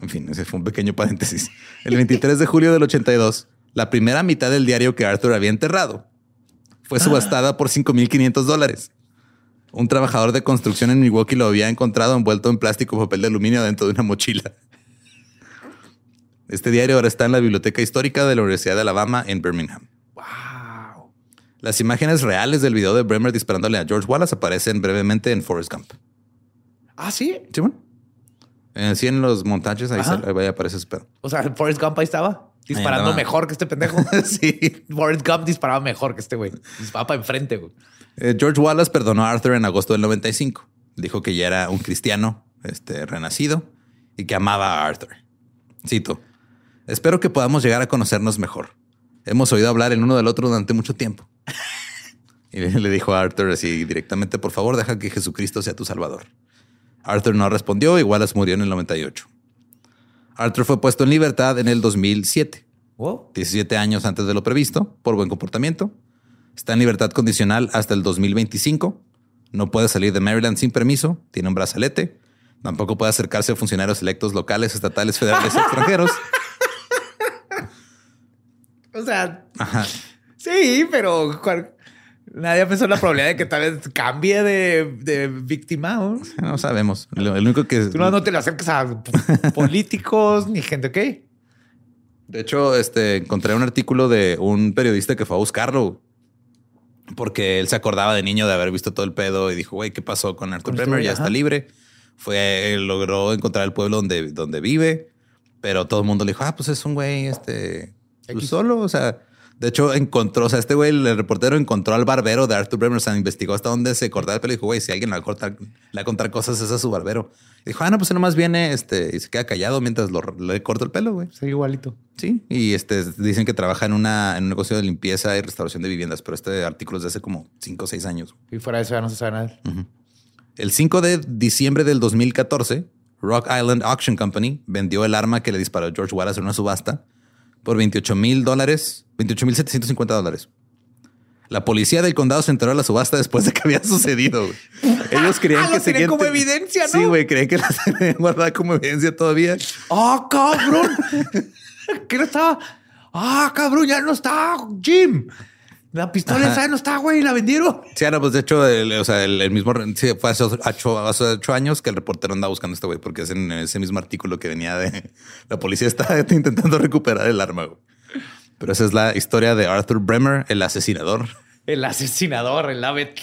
En fin, ese fue un pequeño paréntesis. El 23 de julio del 82, la primera mitad del diario que Arthur había enterrado fue subastada por 5.500 dólares. Un trabajador de construcción en Milwaukee lo había encontrado envuelto en plástico y papel de aluminio dentro de una mochila. Este diario ahora está en la Biblioteca Histórica de la Universidad de Alabama en Birmingham. wow. Las imágenes reales del video de Bremer disparándole a George Wallace aparecen brevemente en Forrest Gump. Ah, sí. ¿Sí, bueno? Eh, sí, en los montajes ahí, se- ahí aparece ese pedo. O sea, Forrest Gump ahí estaba disparando mejor que este pendejo. sí. Forrest Gump disparaba mejor que este güey. Disparaba para enfrente, güey. Eh, George Wallace perdonó a Arthur en agosto del 95. Dijo que ya era un cristiano este, renacido y que amaba a Arthur. Cito, espero que podamos llegar a conocernos mejor. Hemos oído hablar el uno del otro durante mucho tiempo. y le dijo a Arthur así directamente, por favor, deja que Jesucristo sea tu salvador. Arthur no respondió y Wallace murió en el 98. Arthur fue puesto en libertad en el 2007, 17 años antes de lo previsto, por buen comportamiento. Está en libertad condicional hasta el 2025. No puede salir de Maryland sin permiso, tiene un brazalete. Tampoco puede acercarse a funcionarios electos locales, estatales, federales extranjeros. O sea, sí, pero nadie pensó en la probabilidad de que tal vez cambie de, víctima. ¿no? sabemos. Lo, único que tú no, te lo acerques a políticos ni gente, ¿ok? De hecho, este encontré un artículo de un periodista que fue a buscarlo porque él se acordaba de niño de haber visto todo el pedo y dijo, güey, ¿qué pasó con Arthur Bremer? Ya está libre. Fue, logró encontrar el pueblo donde, donde vive, pero todo el mundo le dijo, ah, pues es un güey, este, pues solo, o sea, de hecho, encontró, o sea, este güey, el reportero encontró al barbero de Arthur Bremer, o sea, investigó hasta dónde se cortaba el pelo y dijo, güey, si alguien le va a contar, le va a contar cosas, ese es su barbero. Y dijo, ah, no, pues él nomás viene este, y se queda callado mientras lo, le corto el pelo, güey. Sí, igualito. Sí, y este, dicen que trabaja en, una, en un negocio de limpieza y restauración de viviendas, pero este artículo es de hace como 5 o 6 años. Y fuera de eso ya no se sabe nada. El 5 de diciembre del 2014, Rock Island Auction Company vendió el arma que le disparó George Wallace en una subasta por 28 mil dólares, 28 mil 750 dólares. La policía del condado se enteró de la subasta después de que había sucedido. Ellos creían ah, que seguían como evidencia, ¿no? Sí, güey, creían que la tenían guardada como evidencia todavía. ¡Ah, cabrón! ¿Qué no estaba? ¡Ah, cabrón! Ya no está Jim. La pistola esa no está, güey, la vendieron. Sí, ahora, pues de hecho, el, o sea, el, mismo sí, fue hace ocho, años que el reportero andaba buscando a este güey, porque es en ese mismo artículo que venía de la policía está intentando recuperar el arma. Güey. Pero esa es la historia de Arthur Bremer, el asesinador. El asesinador, el ave.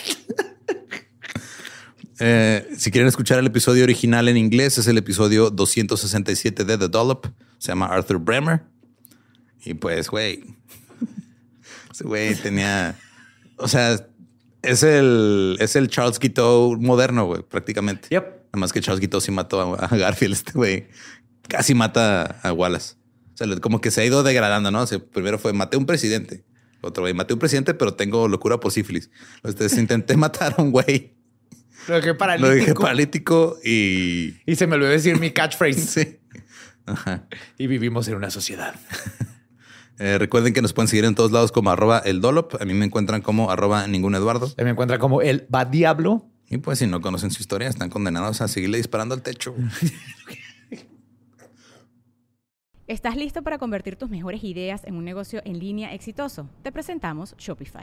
Eh, si quieren escuchar el episodio original en inglés, es el episodio 267 de The Dollop. Se llama Arthur Bremer. Y pues, güey, güey tenía. O sea, es el, es el Charles Guiteau moderno, güey, prácticamente. Yep. Nada más que Charles Guiteau sí mató a, Garfield, este güey. Casi mata a Wallace. O sea, como que se ha ido degradando, ¿no? O primero fue maté a un presidente. Otro güey, maté a un presidente, pero tengo locura por sífilis. Entonces intenté matar a un güey. Lo dejé paralítico. Lo dejé paralítico y. Y se me olvidó decir mi catchphrase. sí. Ajá. Y vivimos en una sociedad. Eh, recuerden que nos pueden seguir en todos lados como arroba el Dolop. A mí me encuentran como arroba ningún Eduardo. me encuentran como el va diablo. Y pues si no conocen su historia, están condenados a seguirle disparando al techo. ¿Estás listo para convertir tus mejores ideas en un negocio en línea exitoso? Te presentamos Shopify.